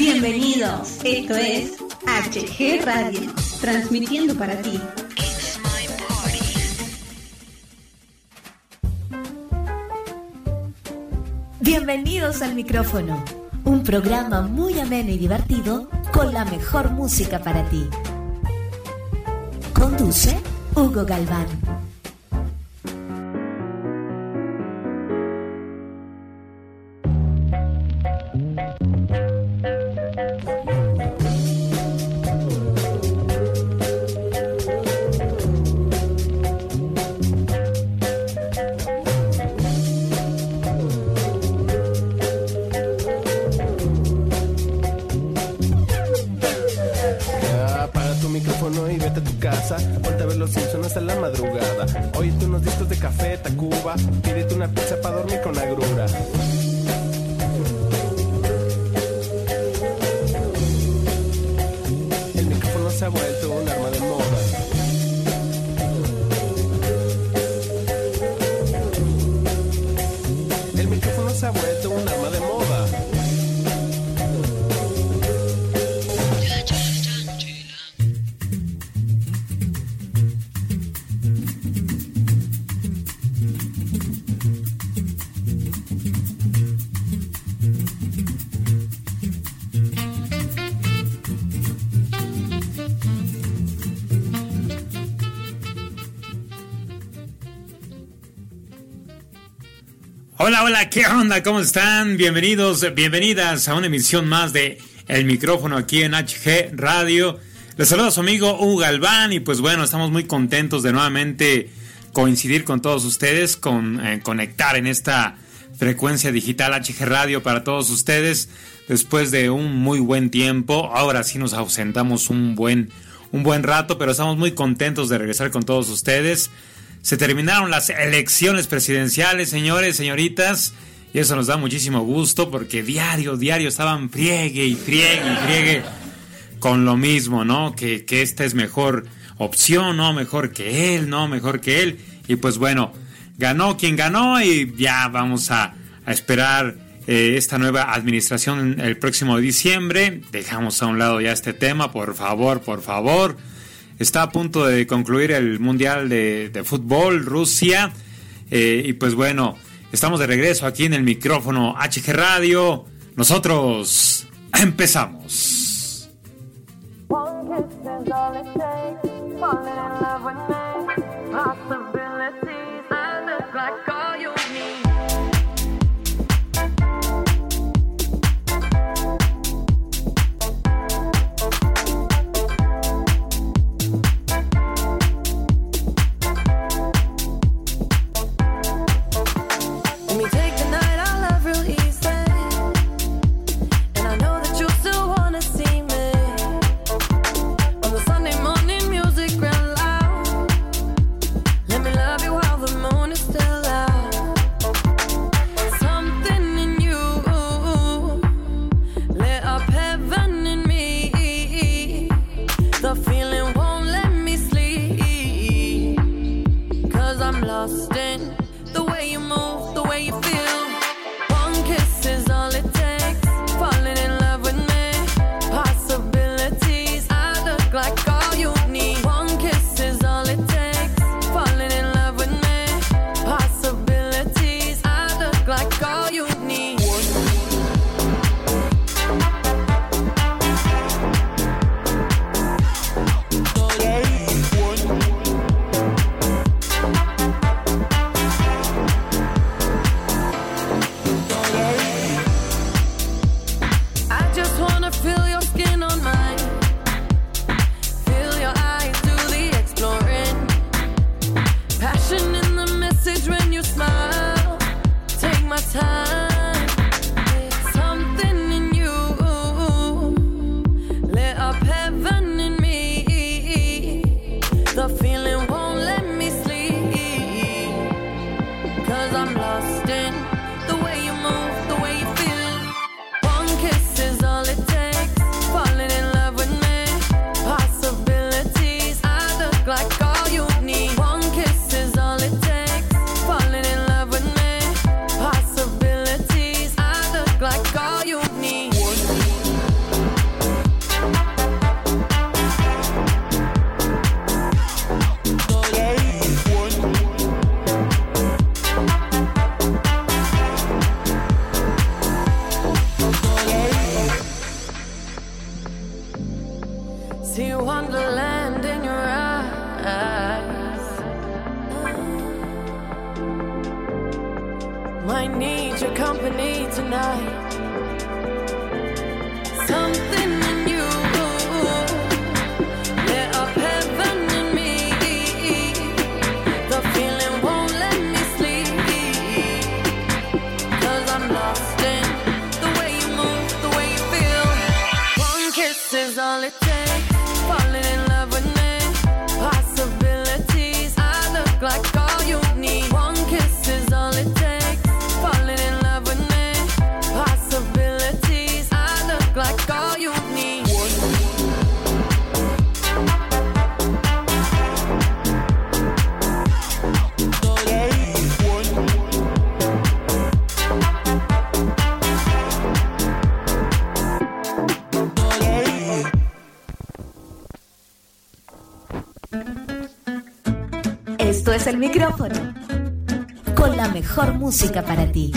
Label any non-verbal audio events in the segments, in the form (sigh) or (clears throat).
Bienvenidos, esto es HG Radio, transmitiendo para ti. Bienvenidos al micrófono, un programa muy ameno y divertido con la mejor música para ti. Conduce Hugo Galván. Hola, hola, ¿qué onda? ¿Cómo están? Bienvenidos, bienvenidas a una emisión más de El micrófono aquí en HG Radio. Les saluda a su amigo Hugo Galván y pues bueno, estamos muy contentos de nuevamente coincidir con todos ustedes, con eh, conectar en esta frecuencia digital HG Radio para todos ustedes después de un muy buen tiempo. Ahora sí nos ausentamos un buen un buen rato, pero estamos muy contentos de regresar con todos ustedes. Se terminaron las elecciones presidenciales, señores, señoritas. Y eso nos da muchísimo gusto porque diario, diario estaban friegue y friegue y friegue con lo mismo, ¿no? Que, esta es mejor opción, ¿no? Mejor que él, ¿no? Mejor que él. Y pues bueno, ganó quien ganó y ya vamos a, esperar eh, esta nueva administración el próximo diciembre. Dejamos a un lado ya este tema, por favor, por favor. Está a punto de concluir el Mundial de, Fútbol, Rusia. Eh, y pues bueno, estamos de regreso aquí en el micrófono HG Radio. Nosotros empezamos. Micrófono. Con la mejor música para ti.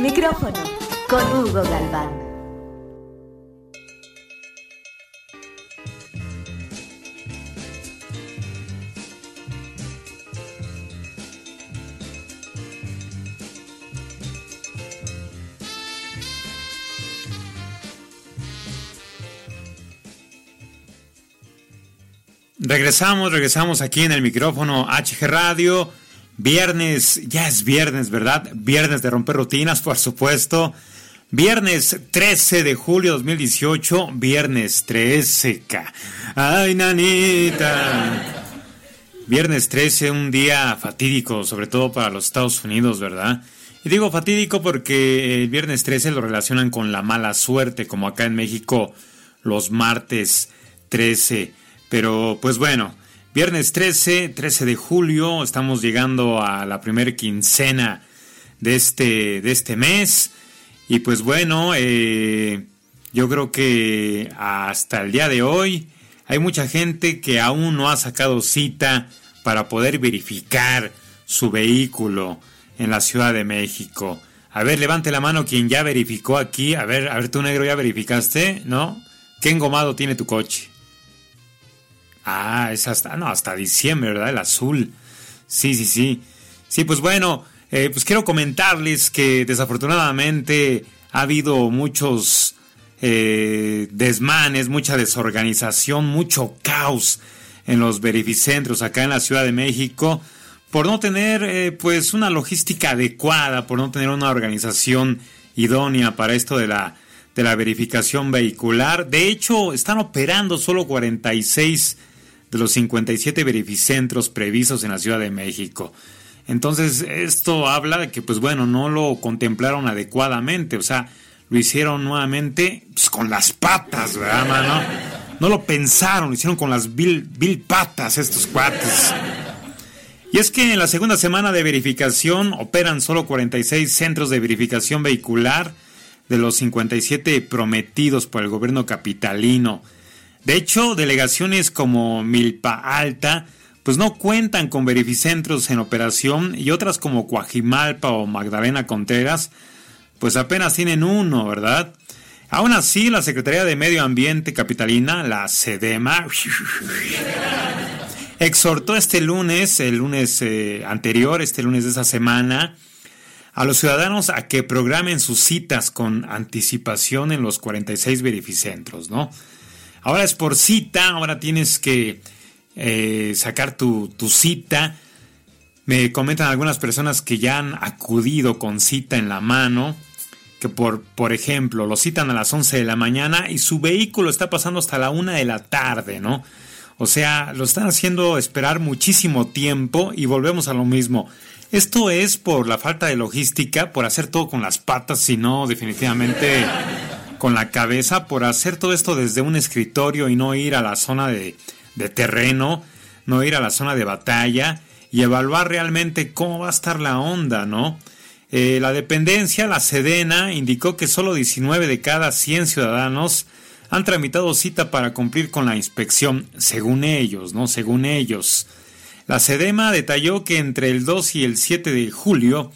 micrófono con Hugo Galván. Regresamos, regresamos aquí en el micrófono HG Radio. Viernes, ya es viernes, ¿verdad? Viernes de romper rutinas, por supuesto. Viernes 13 de julio 2018, viernes 13K. Ay, nanita. Viernes 13, un día fatídico, sobre todo para los Estados Unidos, ¿verdad? Y digo fatídico porque el viernes 13 lo relacionan con la mala suerte, como acá en México los martes 13. Pero pues bueno, viernes 13, 13 de julio, estamos llegando a la primera quincena de este, de este mes. Y pues bueno, eh, yo creo que hasta el día de hoy hay mucha gente que aún no ha sacado cita para poder verificar su vehículo en la Ciudad de México. A ver, levante la mano quien ya verificó aquí. A ver, a ver, tú negro, ¿ya verificaste? ¿No? ¿Qué engomado tiene tu coche? Ah, es hasta, no, hasta diciembre, ¿verdad? El azul. Sí, sí, sí. Sí, pues bueno, eh, pues quiero comentarles que desafortunadamente ha habido muchos eh, desmanes, mucha desorganización, mucho caos en los verificentros acá en la Ciudad de México por no tener eh, pues una logística adecuada, por no tener una organización idónea para esto de la, de la verificación vehicular. De hecho, están operando solo 46 de los 57 verificentros previstos en la Ciudad de México. Entonces, esto habla de que, pues bueno, no lo contemplaron adecuadamente, o sea, lo hicieron nuevamente pues, con las patas, ¿verdad, mano? No lo pensaron, lo hicieron con las vil, vil patas estos cuates. Y es que en la segunda semana de verificación operan solo 46 centros de verificación vehicular de los 57 prometidos por el gobierno capitalino. De hecho, delegaciones como Milpa Alta pues no cuentan con verificentros en operación y otras como Coajimalpa o Magdalena Contreras pues apenas tienen uno, ¿verdad? Aún así, la Secretaría de Medio Ambiente Capitalina, la SEDEMA, (laughs) exhortó este lunes, el lunes eh, anterior, este lunes de esa semana, a los ciudadanos a que programen sus citas con anticipación en los 46 verificentros, ¿no? Ahora es por cita, ahora tienes que eh, sacar tu, tu cita. Me comentan algunas personas que ya han acudido con cita en la mano, que por, por ejemplo lo citan a las 11 de la mañana y su vehículo está pasando hasta la 1 de la tarde, ¿no? O sea, lo están haciendo esperar muchísimo tiempo y volvemos a lo mismo. Esto es por la falta de logística, por hacer todo con las patas, sino definitivamente con la cabeza, por hacer todo esto desde un escritorio y no ir a la zona de, terreno, no ir a la zona de batalla y evaluar realmente cómo va a estar la onda, ¿no? Eh, la dependencia, la Sedena, indicó que solo 19 de cada 100 ciudadanos han tramitado cita para cumplir con la inspección, según ellos, ¿no? Según ellos. La SEDEMA detalló que entre el 2 y el 7 de julio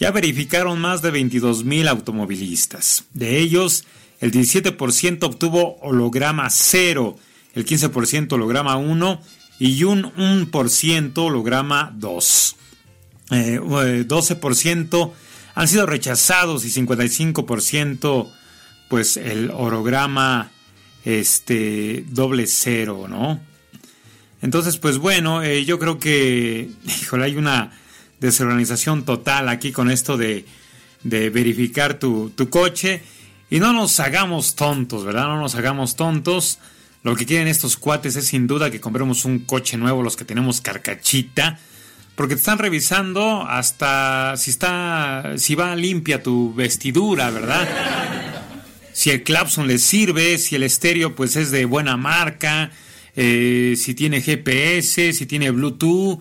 ya verificaron más de 22 mil automovilistas. De ellos, el 17% obtuvo holograma 0, el 15% holograma 1 y un 1% holograma 2. Eh, 12% han sido rechazados y 55% pues el orograma este doble cero, ¿no? Entonces, pues bueno, eh, yo creo que, híjole, hay una desorganización total aquí con esto de, de verificar tu, tu, coche. Y no nos hagamos tontos, ¿verdad? No nos hagamos tontos. Lo que quieren estos cuates es sin duda que compremos un coche nuevo, los que tenemos carcachita. Porque te están revisando hasta si está, si va limpia tu vestidura, ¿verdad? si el clapson le sirve, si el estéreo pues es de buena marca, eh, si tiene GPS, si tiene Bluetooth,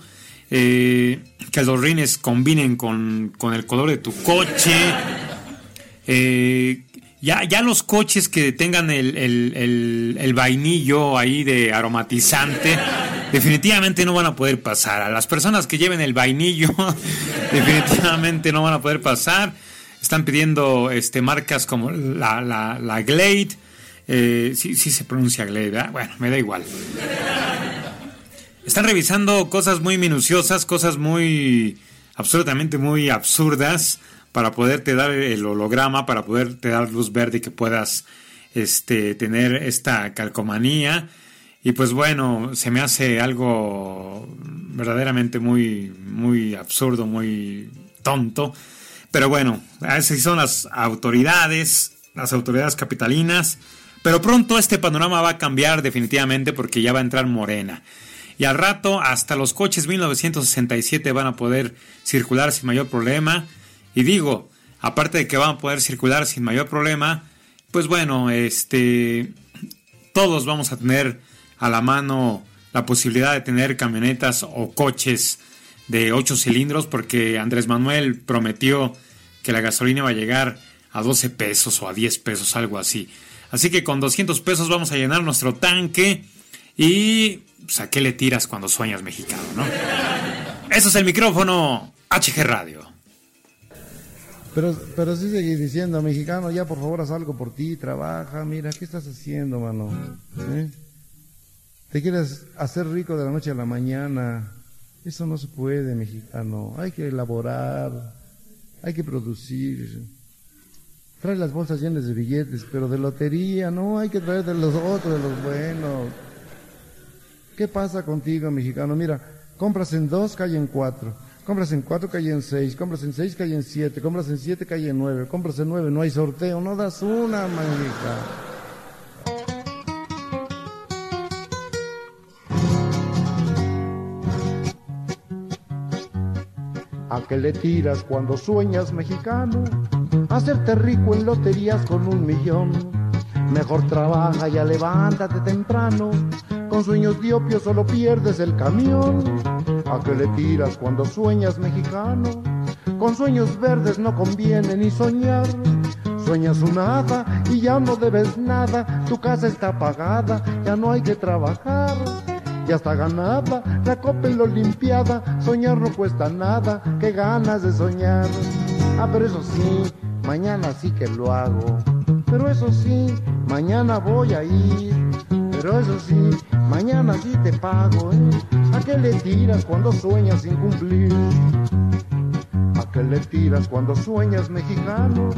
eh, que los rines combinen con, con, el color de tu coche. Eh, ya, ya los coches que tengan el, el, vainillo ahí de aromatizante, definitivamente no van a poder pasar. A las personas que lleven el vainillo, (laughs) definitivamente no van a poder pasar. Están pidiendo este, marcas como la, la, la Glade. Eh, sí, sí se pronuncia Glade, ¿verdad? Bueno, me da igual. Están revisando cosas muy minuciosas, cosas muy absolutamente muy absurdas para poderte dar el holograma, para poderte dar luz verde que puedas este, tener esta calcomanía. Y pues bueno, se me hace algo verdaderamente muy, muy absurdo, muy tonto. Pero bueno, esas son las autoridades, las autoridades capitalinas. Pero pronto este panorama va a cambiar definitivamente porque ya va a entrar Morena. Y al rato hasta los coches 1967 van a poder circular sin mayor problema. Y digo, aparte de que van a poder circular sin mayor problema, pues bueno, este todos vamos a tener a la mano la posibilidad de tener camionetas o coches de 8 cilindros porque Andrés Manuel prometió que la gasolina va a llegar a 12 pesos o a 10 pesos, algo así. Así que con 200 pesos vamos a llenar nuestro tanque y pues, a qué le tiras cuando sueñas mexicano, ¿no? Eso es el micrófono HG Radio. Pero, pero sí seguí diciendo, mexicano, ya por favor haz algo por ti, trabaja, mira, ¿qué estás haciendo, mano? ¿Eh? Te quieres hacer rico de la noche a la mañana. Eso no se puede, mexicano. Hay que elaborar, hay que producir. Trae las bolsas llenas de billetes, pero de lotería, no, hay que traer de los otros, de los buenos. ¿Qué pasa contigo, mexicano? Mira, compras en dos, cae en cuatro. Compras en cuatro, cae en seis. Compras en seis, cae en siete. Compras en siete, cae en nueve. Compras en nueve, no hay sorteo. No das una, mexicano. ¿A qué le tiras cuando sueñas mexicano? Hacerte rico en loterías con un millón. Mejor trabaja, ya levántate temprano. Con sueños diopios solo pierdes el camión. ¿A qué le tiras cuando sueñas mexicano? Con sueños verdes no conviene ni soñar. Sueñas un hada y ya no debes nada. Tu casa está pagada, ya no hay que trabajar. Ya está ganada la copa y la olimpiada. Soñar no cuesta nada, qué ganas de soñar. Ah, pero eso sí, mañana sí que lo hago. Pero eso sí, mañana voy a ir. Pero eso sí, mañana sí te pago. ¿eh? ¿A qué le tiras cuando sueñas sin cumplir? ¿A qué le tiras cuando sueñas mexicano?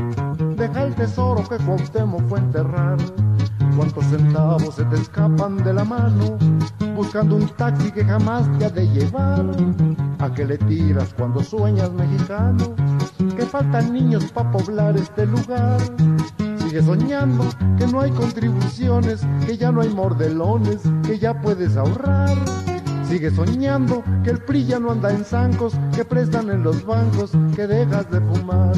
Deja el tesoro que Cuauhtémoc fue enterrar. ¿Cuántos centavos se te escapan de la mano? Buscando un taxi que jamás te ha de llevar. ¿A qué le tiras cuando sueñas mexicano? Que faltan niños para poblar este lugar. Sigue soñando que no hay contribuciones, que ya no hay mordelones, que ya puedes ahorrar. Sigue soñando que el PRI ya no anda en zancos, que prestan en los bancos, que dejas de fumar.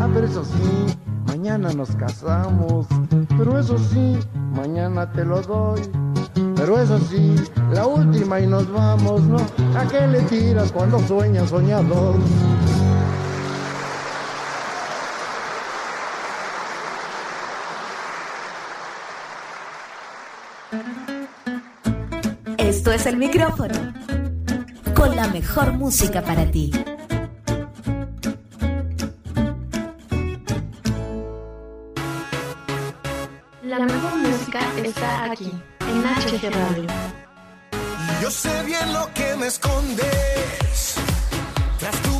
Ah, pero eso sí, mañana nos casamos. Pero eso sí, mañana te lo doy. Pero eso sí, la última y nos vamos, ¿no? ¿A qué le tiras cuando sueñas soñador? Esto es el micrófono. Con la mejor música para ti. La mejor música está aquí, en HG Radio. Yo sé bien lo que me escondes tras tu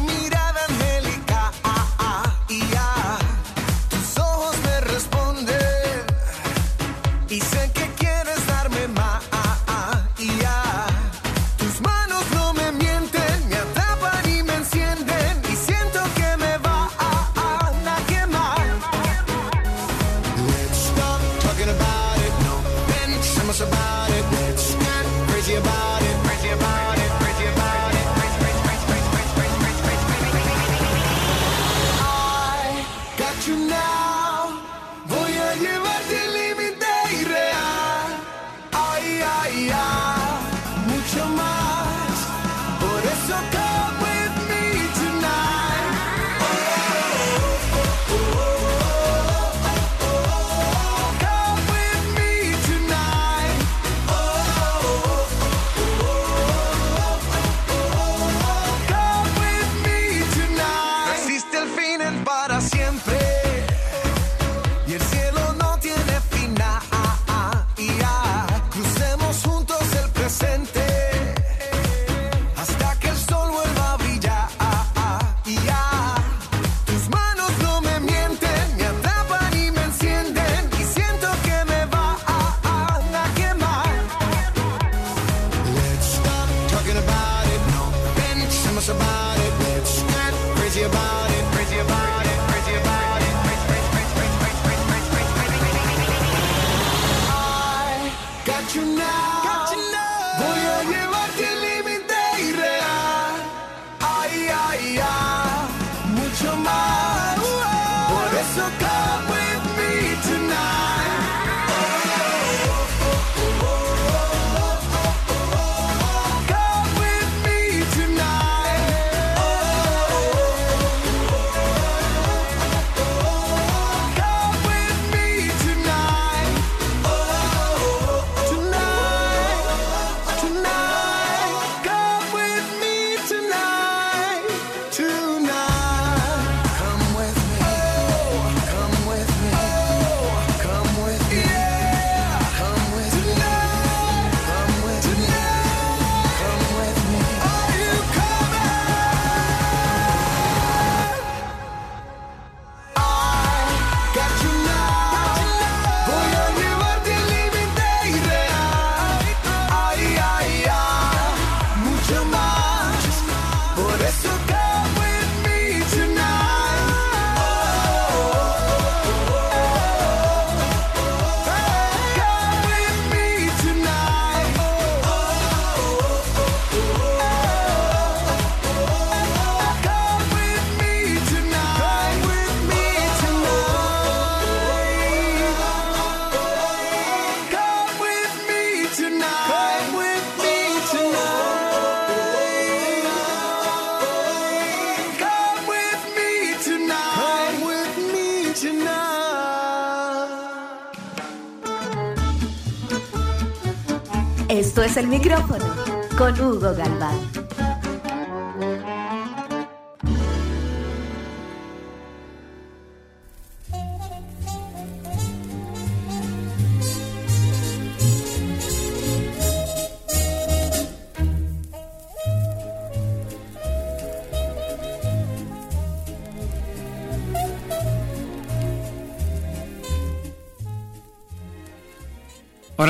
Esto es el micrófono con Hugo Galván.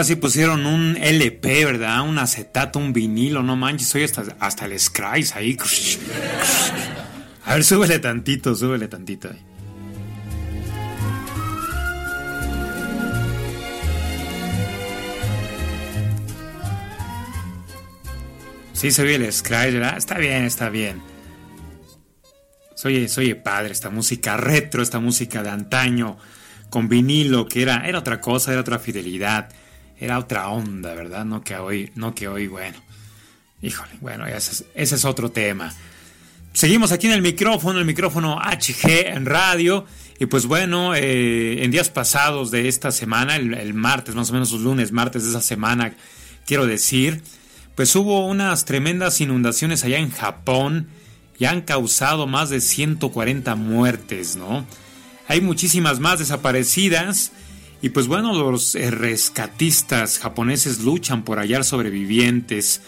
Ahora sí pusieron un LP, ¿verdad? Un acetato, un vinilo, no manches, soy hasta, hasta el Scries ahí. A ver, súbele tantito, súbele tantito. Sí, se oye el Scries, ¿verdad? Está bien, está bien. Soy, soy padre, esta música retro, esta música de antaño, con vinilo, que era, era otra cosa, era otra fidelidad, era otra onda, ¿verdad? No que hoy, no que hoy, bueno. Híjole, bueno, ese es, ese es otro tema. Seguimos aquí en el micrófono, el micrófono HG en radio. Y pues bueno, eh, en días pasados de esta semana, el, el martes, más o menos los lunes, martes de esa semana, quiero decir, pues hubo unas tremendas inundaciones allá en Japón y han causado más de 140 muertes, ¿no? Hay muchísimas más desaparecidas y pues bueno, los eh, rescatistas japoneses luchan por hallar sobrevivientes.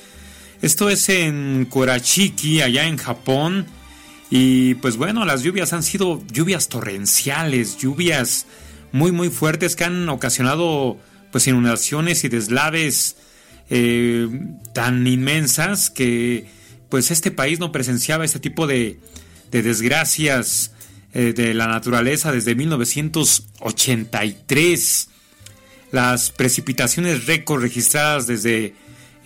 Esto es en Kurachiki, allá en Japón. Y pues bueno, las lluvias han sido lluvias torrenciales, lluvias muy muy fuertes que han ocasionado pues inundaciones y deslaves eh, tan inmensas que pues este país no presenciaba este tipo de, de desgracias eh, de la naturaleza desde 1983. Las precipitaciones récord registradas desde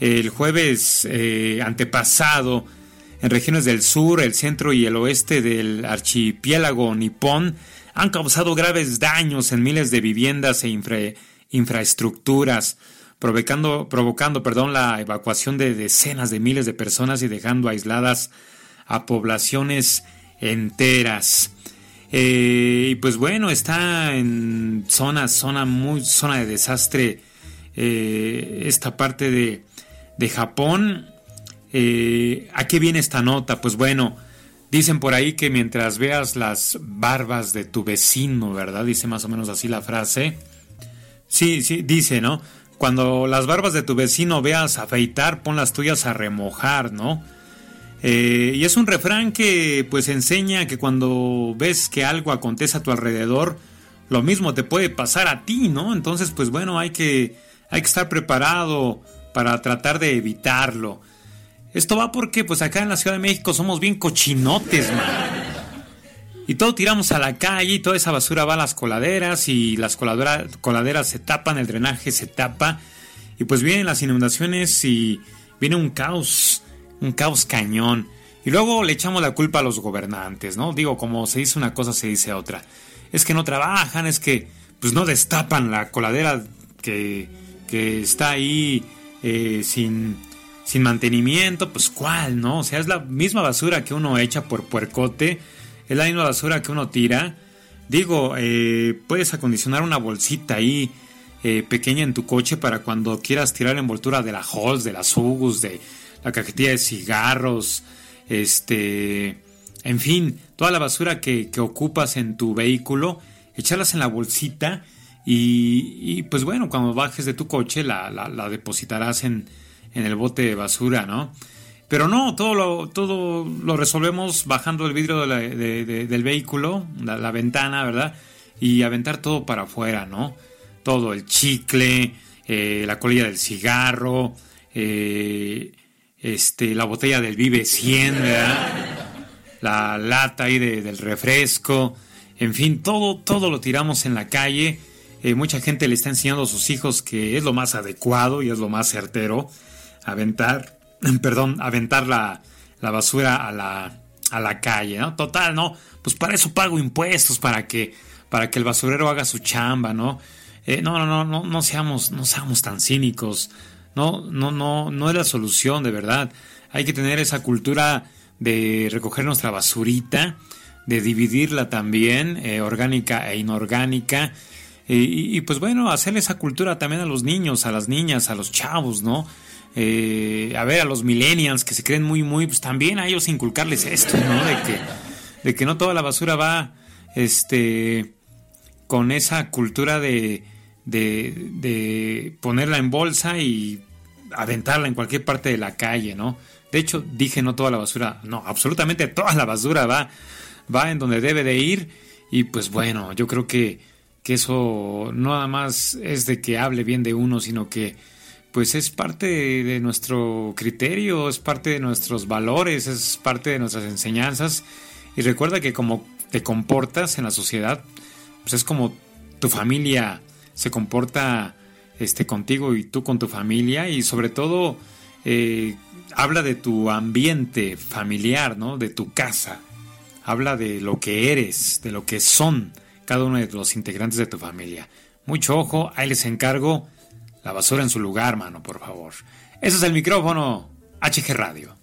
el jueves eh, antepasado en regiones del sur, el centro y el oeste del archipiélago nipón han causado graves daños en miles de viviendas e infra- infraestructuras, provocando, provocando perdón, la evacuación de decenas de miles de personas y dejando aisladas a poblaciones enteras. Eh, y pues bueno, está en zona, zona muy, zona de desastre eh, esta parte de, de Japón. Eh, ¿A qué viene esta nota? Pues bueno, dicen por ahí que mientras veas las barbas de tu vecino, ¿verdad? Dice más o menos así la frase. Sí, sí, dice, ¿no? Cuando las barbas de tu vecino veas afeitar, pon las tuyas a remojar, ¿no? Eh, y es un refrán que pues enseña que cuando ves que algo acontece a tu alrededor, lo mismo te puede pasar a ti, ¿no? Entonces, pues bueno, hay que, hay que estar preparado para tratar de evitarlo. Esto va porque pues acá en la Ciudad de México somos bien cochinotes, man. Y todo tiramos a la calle y toda esa basura va a las coladeras y las coladera- coladeras se tapan, el drenaje se tapa y pues vienen las inundaciones y viene un caos, un caos cañón. Y luego le echamos la culpa a los gobernantes, ¿no? Digo, como se dice una cosa, se dice otra. Es que no trabajan, es que pues no destapan la coladera que, que está ahí eh, sin, sin mantenimiento, pues cuál, ¿no? O sea, es la misma basura que uno echa por puercote, es la misma basura que uno tira. Digo, eh, puedes acondicionar una bolsita ahí eh, pequeña en tu coche para cuando quieras tirar envoltura de la Halls, de las Ugus, de la cajetilla de cigarros, este, en fin, toda la basura que, ocupas en tu vehículo, echarlas en la bolsita y, y, pues bueno, cuando bajes de tu coche la, depositarás en, en el bote de basura, ¿no? Pero no, todo lo, todo lo resolvemos bajando el vidrio del vehículo, la, la ventana, ¿verdad? Y aventar todo para afuera, ¿no? Todo, el chicle, eh, la colilla del cigarro, eh, este, la botella del Vive 100, ¿verdad? La lata ahí de- del refresco, en fin, todo, todo lo tiramos en la calle. Eh, mucha gente le está enseñando a sus hijos que es lo más adecuado y es lo más certero aventar, (clears throat) perdón, aventar la, la basura a la, a la calle, ¿no? Total, ¿no? Pues para eso pago impuestos, para que, para que el basurero haga su chamba, ¿no? Eh, no, no, no, no, no seamos, no seamos tan cínicos. No, no, no, no es la solución, de verdad. Hay que tener esa cultura de recoger nuestra basurita, de dividirla también, eh, orgánica e inorgánica. Y, pues bueno, hacer esa cultura también a los niños, a las niñas, a los chavos, ¿no? Eh, a ver, a los millennials que se creen muy, muy, pues también a ellos inculcarles esto, ¿no? De que, de que no toda la basura va, este, con esa cultura de, de, de ponerla en bolsa y aventarla en cualquier parte de la calle, ¿no? De hecho, dije no toda la basura, no, absolutamente toda la basura va, va en donde debe de ir. Y pues bueno, yo creo que, que eso no nada más es de que hable bien de uno, sino que pues es parte de nuestro criterio, es parte de nuestros valores, es parte de nuestras enseñanzas. Y recuerda que como te comportas en la sociedad, pues es como tu familia se comporta este, contigo y tú con tu familia y sobre todo eh, habla de tu ambiente familiar, ¿no? De tu casa. Habla de lo que eres, de lo que son cada uno de los integrantes de tu familia. Mucho ojo, ahí les encargo la basura en su lugar, mano, por favor. Eso es el micrófono HG Radio.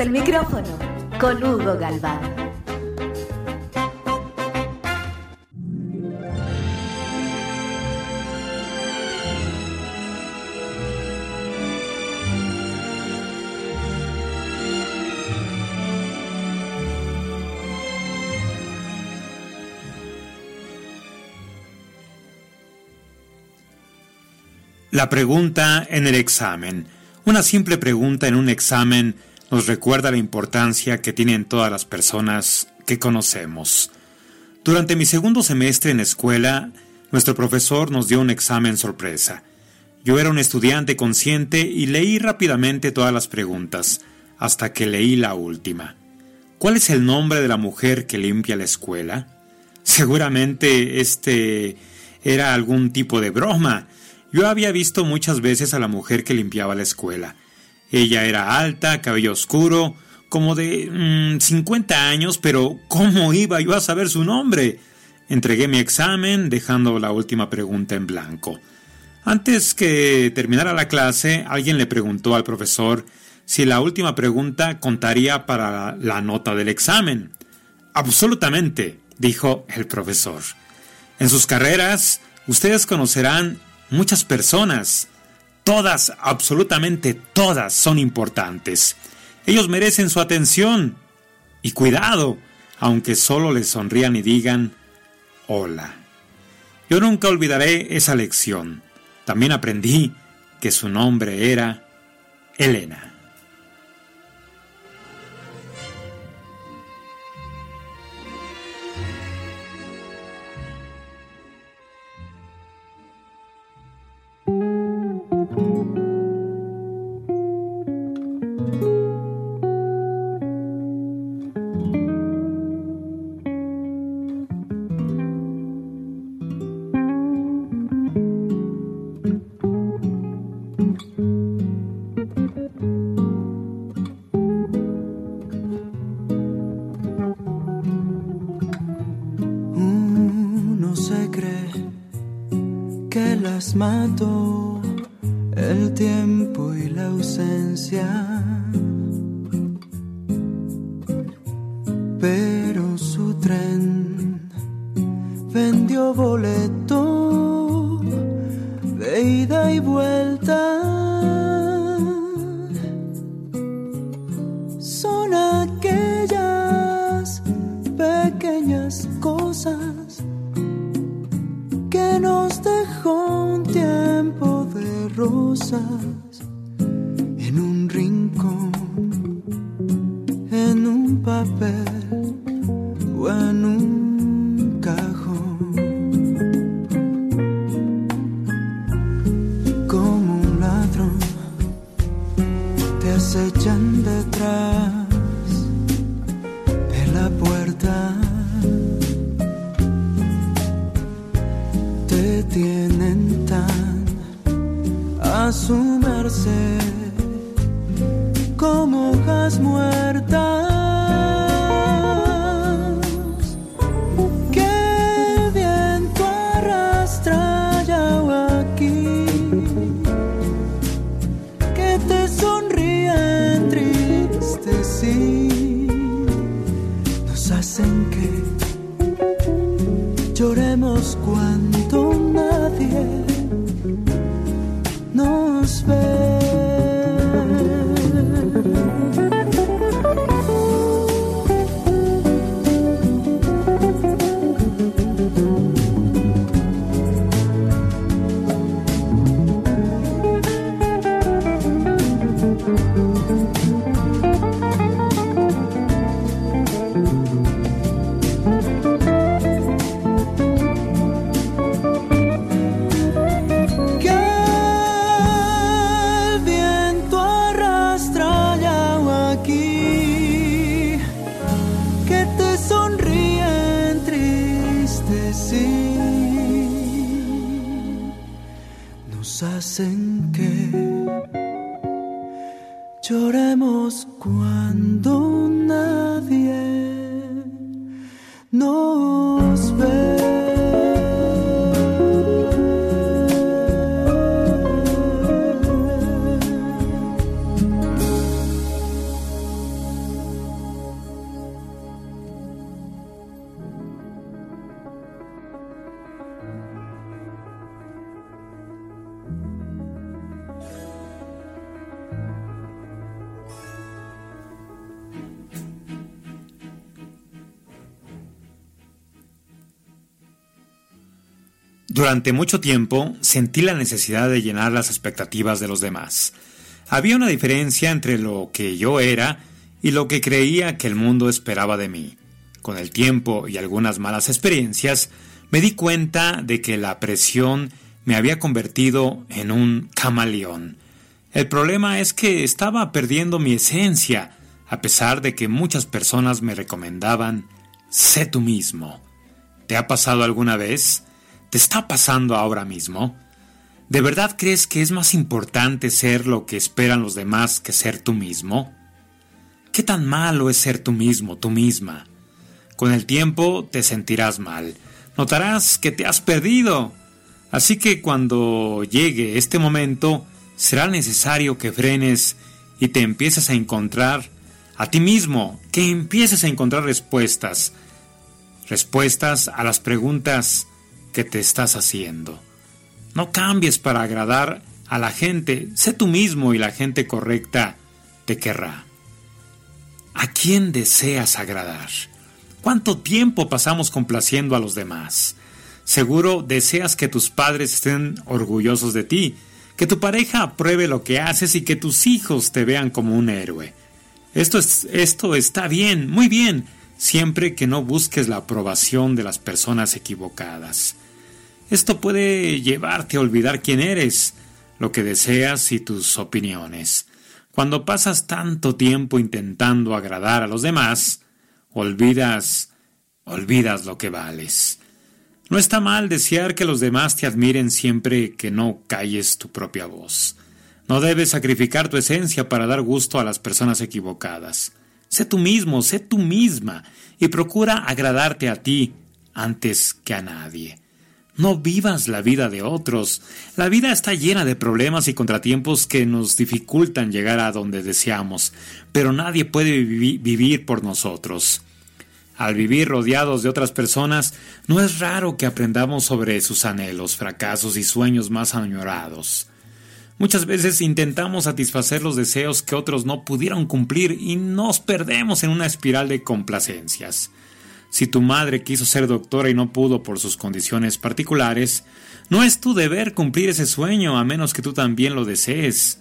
el micrófono con Hugo Galván. La pregunta en el examen. Una simple pregunta en un examen nos recuerda la importancia que tienen todas las personas que conocemos. Durante mi segundo semestre en la escuela, nuestro profesor nos dio un examen sorpresa. Yo era un estudiante consciente y leí rápidamente todas las preguntas, hasta que leí la última. ¿Cuál es el nombre de la mujer que limpia la escuela? Seguramente este era algún tipo de broma. Yo había visto muchas veces a la mujer que limpiaba la escuela, ella era alta, cabello oscuro, como de mmm, 50 años, pero ¿cómo iba yo a saber su nombre? Entregué mi examen dejando la última pregunta en blanco. Antes que terminara la clase, alguien le preguntó al profesor si la última pregunta contaría para la nota del examen. Absolutamente, dijo el profesor. En sus carreras, ustedes conocerán muchas personas, Todas, absolutamente todas, son importantes. Ellos merecen su atención y cuidado, aunque solo les sonrían y digan hola. Yo nunca olvidaré esa lección. También aprendí que su nombre era Elena. Mató el tiempo y la ausencia. Durante mucho tiempo sentí la necesidad de llenar las expectativas de los demás. Había una diferencia entre lo que yo era y lo que creía que el mundo esperaba de mí. Con el tiempo y algunas malas experiencias, me di cuenta de que la presión me había convertido en un camaleón. El problema es que estaba perdiendo mi esencia, a pesar de que muchas personas me recomendaban, sé tú mismo. ¿Te ha pasado alguna vez? ¿Te está pasando ahora mismo? ¿De verdad crees que es más importante ser lo que esperan los demás que ser tú mismo? ¿Qué tan malo es ser tú mismo, tú misma? Con el tiempo te sentirás mal. Notarás que te has perdido. Así que cuando llegue este momento, será necesario que frenes y te empieces a encontrar a ti mismo, que empieces a encontrar respuestas. Respuestas a las preguntas que te estás haciendo. No cambies para agradar a la gente, sé tú mismo y la gente correcta te querrá. ¿A quién deseas agradar? ¿Cuánto tiempo pasamos complaciendo a los demás? Seguro deseas que tus padres estén orgullosos de ti, que tu pareja apruebe lo que haces y que tus hijos te vean como un héroe. Esto, es, esto está bien, muy bien, siempre que no busques la aprobación de las personas equivocadas. Esto puede llevarte a olvidar quién eres, lo que deseas y tus opiniones. Cuando pasas tanto tiempo intentando agradar a los demás, olvidas, olvidas lo que vales. No está mal desear que los demás te admiren siempre que no calles tu propia voz. No debes sacrificar tu esencia para dar gusto a las personas equivocadas. Sé tú mismo, sé tú misma y procura agradarte a ti antes que a nadie. No vivas la vida de otros. La vida está llena de problemas y contratiempos que nos dificultan llegar a donde deseamos, pero nadie puede vivi- vivir por nosotros. Al vivir rodeados de otras personas, no es raro que aprendamos sobre sus anhelos, fracasos y sueños más añorados. Muchas veces intentamos satisfacer los deseos que otros no pudieron cumplir y nos perdemos en una espiral de complacencias. Si tu madre quiso ser doctora y no pudo por sus condiciones particulares, no es tu deber cumplir ese sueño a menos que tú también lo desees.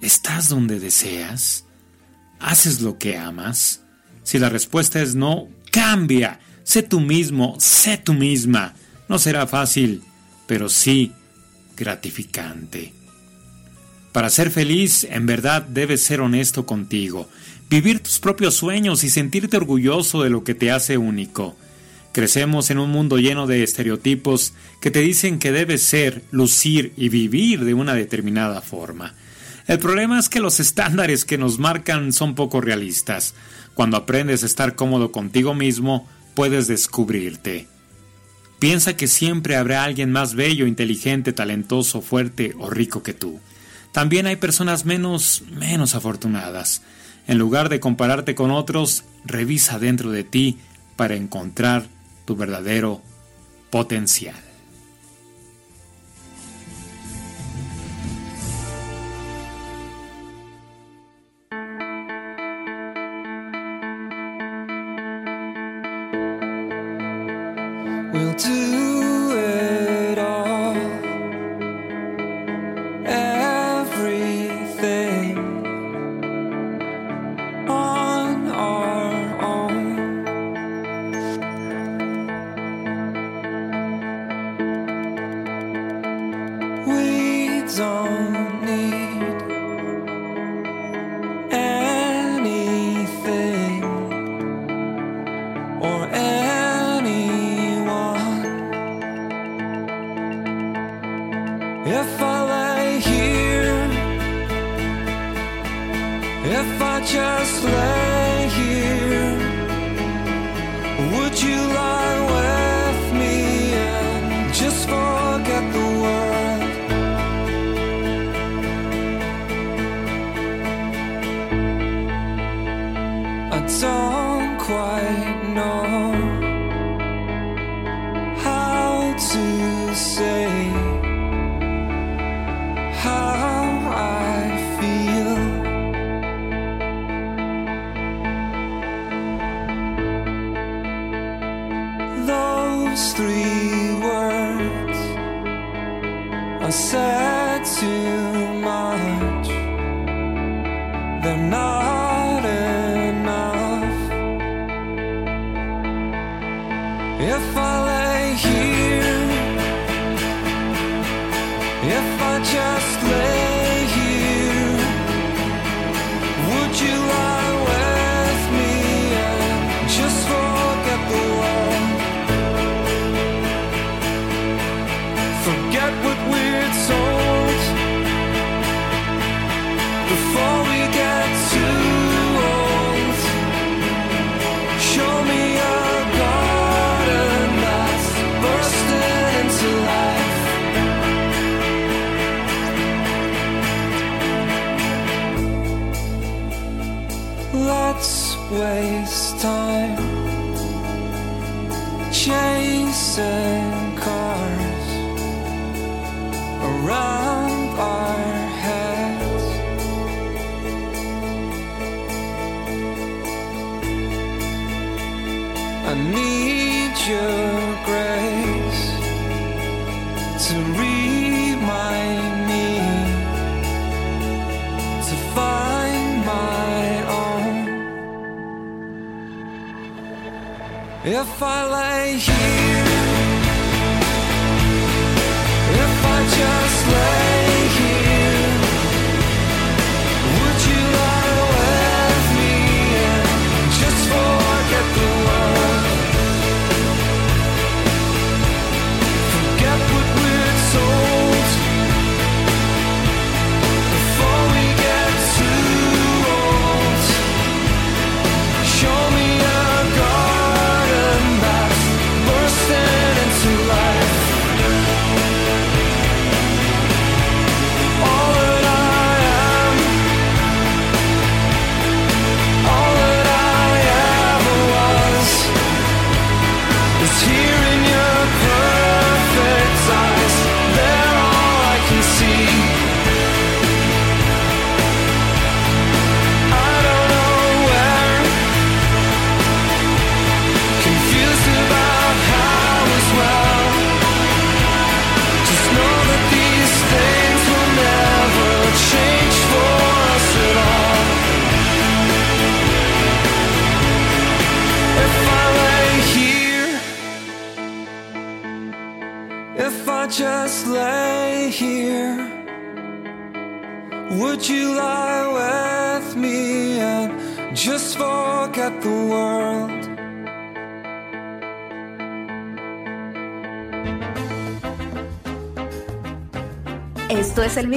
¿Estás donde deseas? ¿Haces lo que amas? Si la respuesta es no, cambia. Sé tú mismo, sé tú misma. No será fácil, pero sí gratificante. Para ser feliz, en verdad debes ser honesto contigo, vivir tus propios sueños y sentirte orgulloso de lo que te hace único. Crecemos en un mundo lleno de estereotipos que te dicen que debes ser, lucir y vivir de una determinada forma. El problema es que los estándares que nos marcan son poco realistas. Cuando aprendes a estar cómodo contigo mismo, puedes descubrirte. Piensa que siempre habrá alguien más bello, inteligente, talentoso, fuerte o rico que tú. También hay personas menos, menos afortunadas. En lugar de compararte con otros, revisa dentro de ti para encontrar tu verdadero potencial.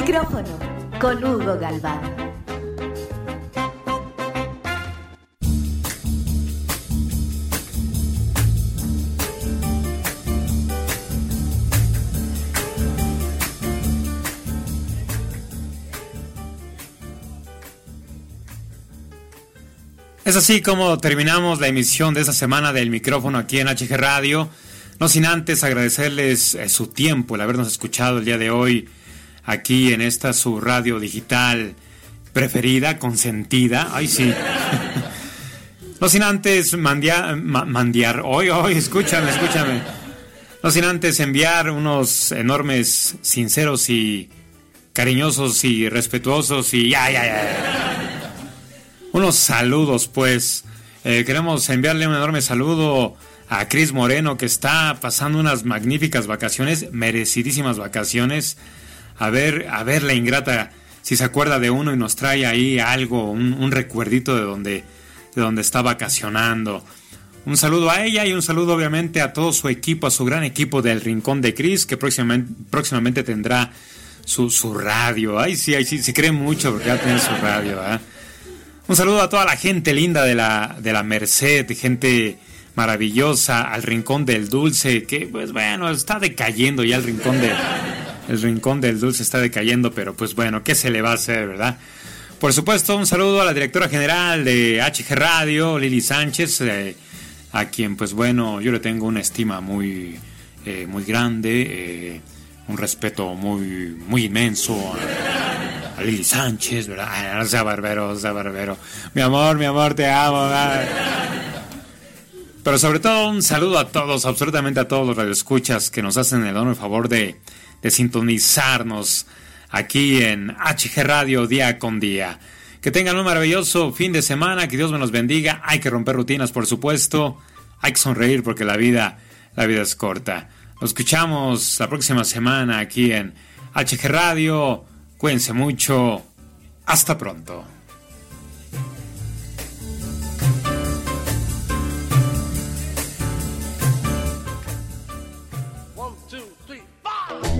Micrófono con Hugo Galván. Es así como terminamos la emisión de esta semana del micrófono aquí en HG Radio. No sin antes agradecerles eh, su tiempo, el habernos escuchado el día de hoy aquí en esta su radio digital preferida, consentida. Ay, sí. (laughs) No sin antes mandia- ma- mandiar, hoy, hoy, escúchame, escúchame. No sin antes enviar unos enormes, sinceros y cariñosos y respetuosos y ya, ya, ya. Unos saludos, pues. Eh, queremos enviarle un enorme saludo a Cris Moreno, que está pasando unas magníficas vacaciones, merecidísimas vacaciones. A ver, a ver la ingrata, si se acuerda de uno y nos trae ahí algo, un, un recuerdito de donde, de donde está vacacionando. Un saludo a ella y un saludo obviamente a todo su equipo, a su gran equipo del Rincón de Cris, que próximamente, próximamente tendrá su, su radio. Ay, sí, ay, sí, se cree mucho porque ya tiene su radio. Un saludo a toda la gente linda de la, de la Merced, gente maravillosa, al Rincón del Dulce, que pues bueno, está decayendo ya el Rincón de, el Rincón del Dulce está decayendo, pero pues bueno, ¿qué se le va a hacer, verdad? Por supuesto, un saludo a la directora general de HG Radio, Lili Sánchez, eh, a quien pues bueno, yo le tengo una estima muy, eh, muy grande, eh, un respeto muy, muy inmenso. a- Lili Sánchez, ¿verdad? No sea barbero, no sea barbero. Mi amor, mi amor, te amo. ay. Pero sobre todo un saludo a todos, absolutamente a todos los radioescuchas que nos hacen el enorme favor de, de sintonizarnos aquí en HG Radio día con día. Que tengan un maravilloso fin de semana, que Dios me los bendiga. Hay que romper rutinas, por supuesto. Hay que sonreír porque la vida, la vida es corta. Nos escuchamos la próxima semana aquí en HG Radio. Cuídense mucho. Hasta pronto.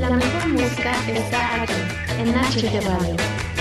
La mejor música está aquí, en HG Radio.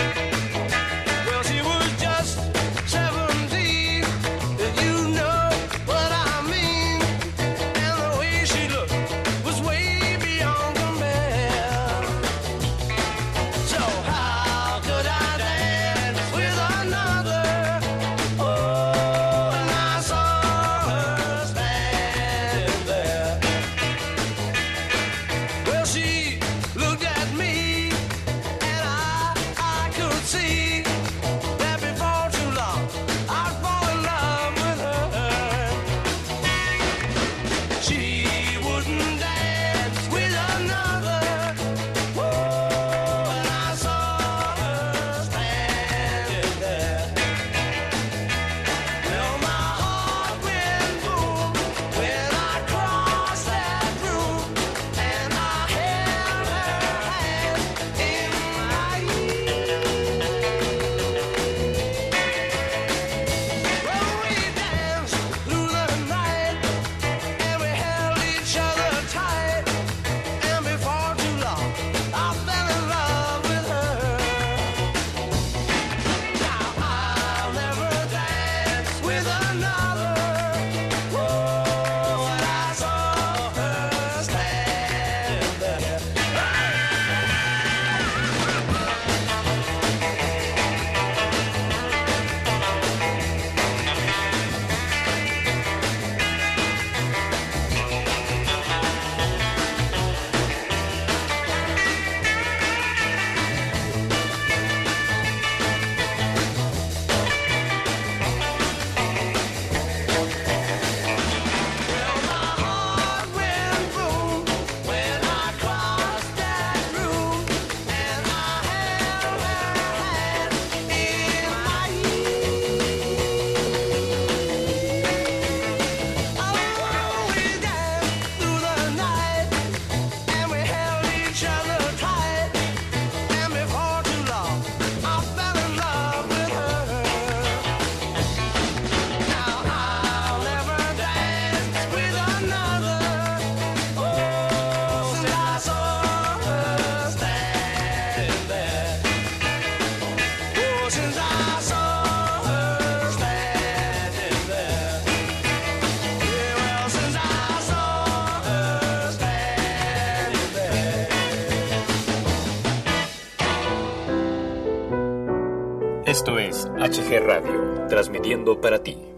HG Radio, transmitiendo para ti.